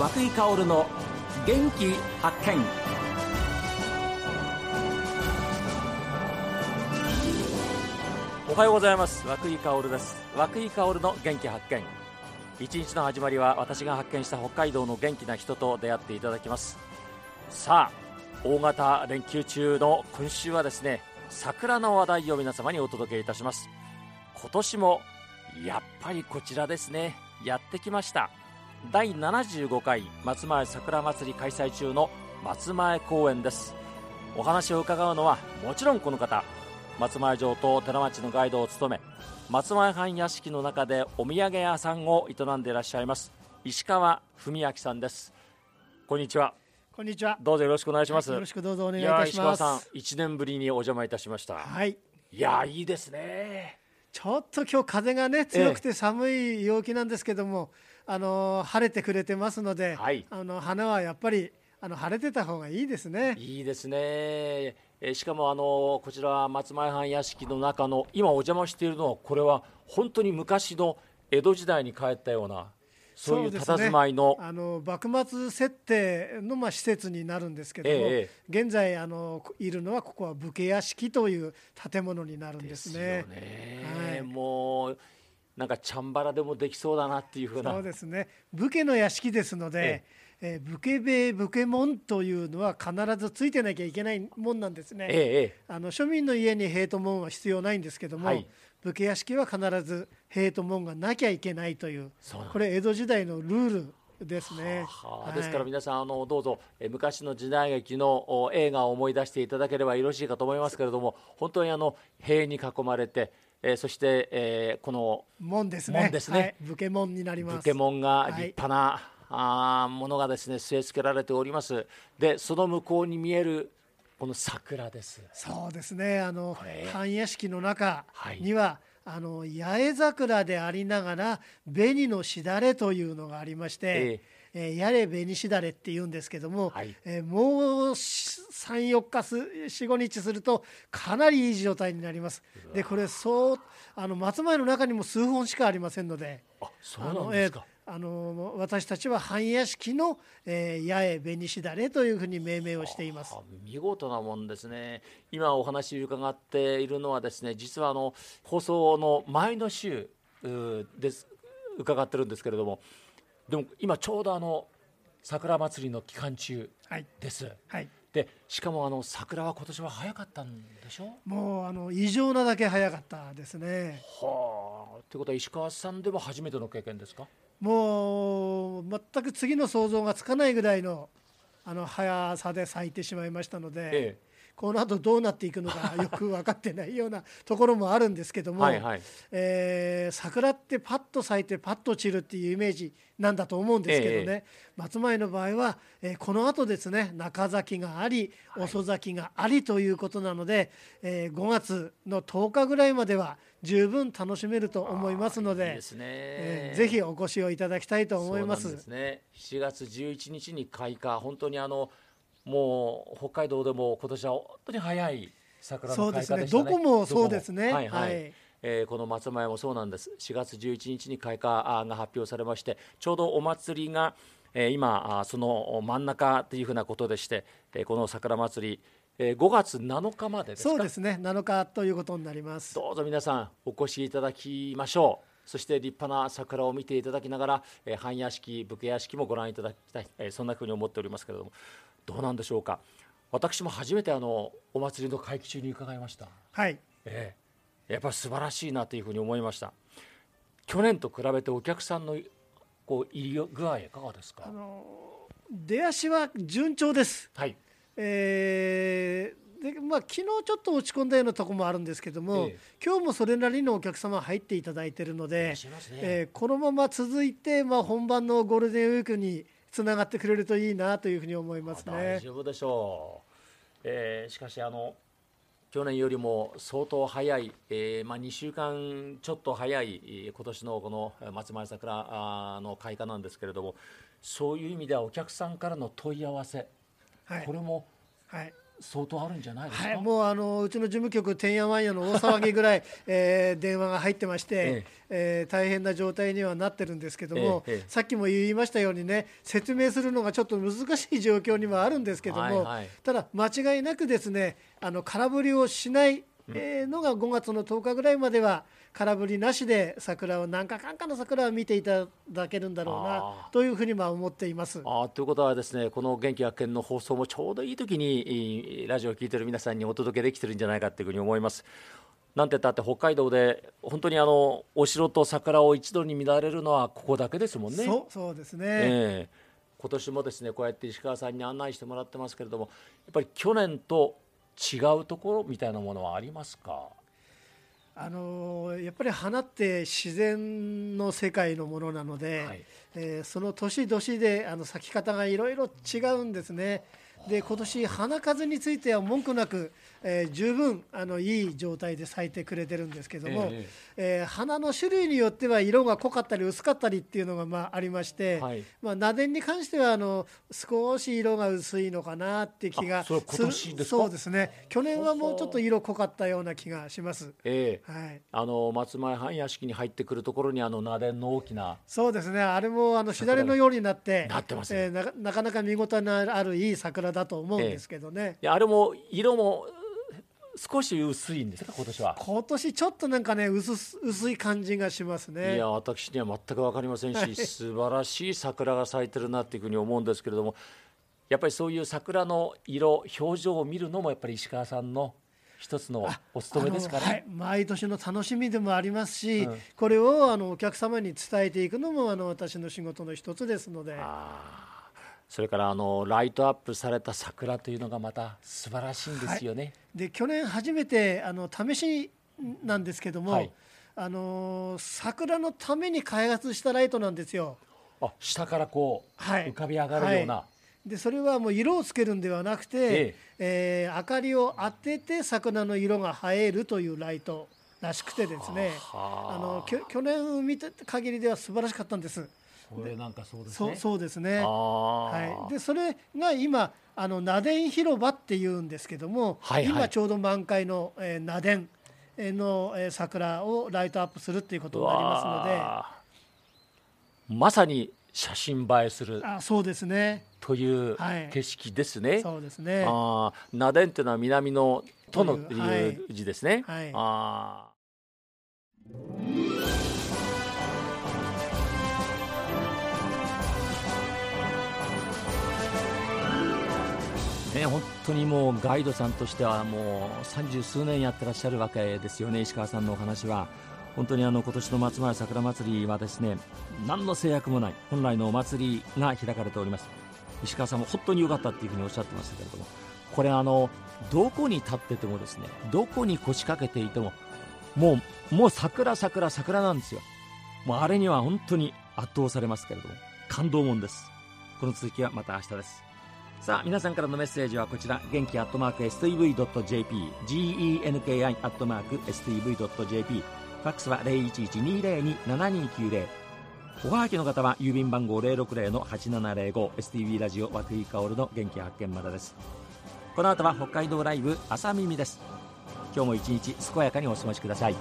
和久井薫の元気発見。おはようございます。和久井薫です。和久井薫の元気発見。一日の始まりは私が発見した北海道の元気な人と出会っていただきます。さあ大型連休中の今週はですね桜の話題を皆様にお届けいたします。今年もやっぱりこちらですね。やってきました。第75回松前桜まつり開催中の松前公園ですお話を伺うのはもちろんこの方松前城と寺町のガイドを務め松前藩屋敷の中でお土産屋さんを営んでいらっしゃいます石川文明さんですこんにちはこんにちは。どうぞよろしくお願いします、はい、よろしくどうぞお願いいたします。石川さん、一年ぶりにお邪魔いたしました。はい。いやいいですね。ちょっと今日風がね強くて寒い陽気なんですけども、ええ、あの晴れてくれてますので、はい、あの花はやっぱりあの晴れてた方がいいですね。いいですね。えしかもあのこちらは松前藩屋敷の中の今お邪魔しているのはこれは本当に昔の江戸時代に帰ったようなそういう佇まいの,、ね、あの幕末設定のまあ施設になるんですけども、ええ、現在あのいるのはここは武家屋敷という建物になるんですね。ですねはい、もうなんかチャンバラでもできそうだなっていうふうな。そうですね。武家の屋敷ですので、ええ。ー、武家兵武家門というのは必ずついてなきゃいけないもんなんですね、ええ、あの庶民の家に兵と門は必要ないんですけども、はい、武家屋敷は必ず塀と門がなきゃいけないというこれ江戸時代のルールですね、はあ、ですから皆さんあのどうぞえ昔の時代劇の映画を思い出していただければよろしいかと思いますけれども本当にあの塀に囲まれてえー、そして、えー、この門ですね。門ですね。はい、武家門になります。武家門が立派な、はい、あものがですね据え付けられております。で、その向こうに見えるこの桜ですそうですねあの半屋敷の中には、はい、あの八重桜でありながら紅のしだれというのがありまして、えー、えー、やれ紅しだれって言うんですけども、はい、えー、もう34日す45日するとかなりいい状態になります。でこれそうあの松前の中にも数本しかありませんのであそうなんですか、あの私たちは半屋敷の、えー、八重紅しだれというふうに命名をしています。見事なもんですね。今お話伺っているのはですね実はあの放送の前の週です伺ってるんですけれどもでも今ちょうどあの桜祭りの期間中です、はい、はいでしかもあの桜は今年は早かったんでしょ？もうあの異常なだけ早かったですね。はあ。ということは石川さんでも初めての経験ですか？もう全く次の想像がつかないぐらいのあの速さで咲いてしまいましたので、ええ、この後どうなっていくのか よく分かってないようなところもあるんですけどもはい、えー、桜ってパッと咲いてパッと散るっていうイメージなんだと思うんですけどね、え、松前の場合は、えー、この後ですね中咲きがあり遅咲きがありということなので、はい、えー、5月の10日ぐらいまでは十分楽しめると思いますので、いいえー、ぜひお越しをいただきたいと思います。すね、7月11日に開花、本当にあのもう北海道でも今年は本当に早い桜の開花でしたね。どこもそうですね。はい、はい、はい。えー、この松前もそうなんです。4月11日に開花が発表されましてちょうどお祭りが、えー、今その真ん中というふうなことでして、えー、この桜祭りえー、5月7日までですそうですね。7日ということになります。どうぞ皆さんお越しいただきましょう。そして立派な桜を見ていただきながら、えー、半屋敷武家屋敷もご覧いただきたい、えー、そんなふうに思っておりますけれどもどうなんでしょうか。私も初めてあのお祭りの会期中に伺いました。はい、えー、やっぱり素晴らしいなというふうに思いました。去年と比べてお客さんのこう入り具合いかがですか。あの出足は順調です。はい。えー、でまあ、昨日ちょっと落ち込んだようなところもあるんですけども、ええ、今日もそれなりのお客様入っていただいているので、ねえー、このまま続いて、まあ、本番のゴールデンウィークにつながってくれるといいなというふうに思いますね。大丈夫でしょう、えー、しかしあの去年よりも相当早い、えーまあ、2週間ちょっと早い今年のこの松前桜の開花なんですけれどもそういう意味ではお客さんからの問い合わせはい、これも相当あるんじゃないですか、はい、もうあのうちの事務局てんやわんやの大騒ぎぐらい、えー、電話が入ってまして、ええ。えー、大変な状態にはなってるんですけども、え、さっきも言いましたようにね説明するのがちょっと難しい状況にはあるんですけども、はいはい、ただ間違いなくですねあの空振りをしないえー、のが5月の10日ぐらいまでは空振りなしで桜を何かかんかの桜を見ていただけるんだろうなというふうにま思っています。あということはですねこの元気学研の放送もちょうどいい時にラジオを聴いている皆さんにお届けできてるんじゃないかというふうに思います。なんて言ったって北海道で本当にあのお城と桜を一度に見られるのはここだけですもんね。そうそうですね、えー、今年もですねこうやって石川さんに案内してもらってますけれどもやっぱり去年と違うところみたいなものはありますか？あのやっぱり花って自然の世界のものなので、はい、えー、その年々であの咲き方がいろいろ違うんですね。で今年花数については文句なく、えー、十分あのいい状態で咲いてくれてるんですけども、えー、えー、花の種類によっては色が濃かったり薄かったりっていうのがまあありまして、はい、まあ螺鈿に関してはあの少し色が薄いのかなって気がする。そうですね。去年はもうちょっと色濃かったような気がします、えー、はい、あの松前藩屋敷に入ってくるところにあの螺鈿の大きな。そうですね。あれもあのしだれのようになってなってます、えー、ななかなか見応えのあるいい桜だと思うんですけどね、えー、あれも色も少し薄いんですか今年は？今年ちょっとなんかね薄薄い感じがしますね。いや私には全く分かりませんし、はい、素晴らしい桜が咲いてるなっていうふうに思うんですけれどもやっぱりそういう桜の色表情を見るのもやっぱり石川さんの一つのお勤めですかね、はい、毎年の楽しみでもありますし、うん、これをあのお客様に伝えていくのもあの私の仕事の一つですので。それからあのライトアップされた桜というのがまた素晴らしいんですよね。はい、で去年初めてあの試しなんですけども、はい、あの桜のために開発したライトなんですよ。あ下からこう、はい、浮かび上がるような。でそれはもう色をつけるんではなくて、えええー、明かりを当てて桜の色が映えるというライトらしくてですねあの去年見て限りでは素晴らしかったんです。これなんかそうですね。そうですね。はい。でそれが今あの螺鈿広場っていうんですけども、はいはい、今ちょうど満開の、えー、螺鈿の、えー、桜をライトアップするっていうことになりますので、まさに写真映えする。あ、そうですね。という景色ですね。はい、そうですね。ああ、螺鈿っていうのは南のとのいう字ですね。はい。はい、ああ。ね、本当にもうガイドさんとしてはもう三十数年やってらっしゃるわけですよね、石川さんのお話は。本当にあの今年の松前桜まつりはですね何の制約もない本来のお祭りが開かれております石川さんも本当に良かったっていうふうにおっしゃってましたけれどもこれあのどこに立っててもですねどこに腰掛けていてももうもう桜桜桜なんですよ。もうあれには本当に圧倒されますけれども感動もんです。この続きはまた明日です。さあ皆さんからのメッセージはこちら。元気アットマーク STV.jp genki アットマーク STV.jp ファックスは0112027290おはがきの方は郵便番号 060-8705STV ラジオ和久井薫の元気発見までです。この後は北海道ライブ朝耳です。今日も一日健やかにお過ごしください。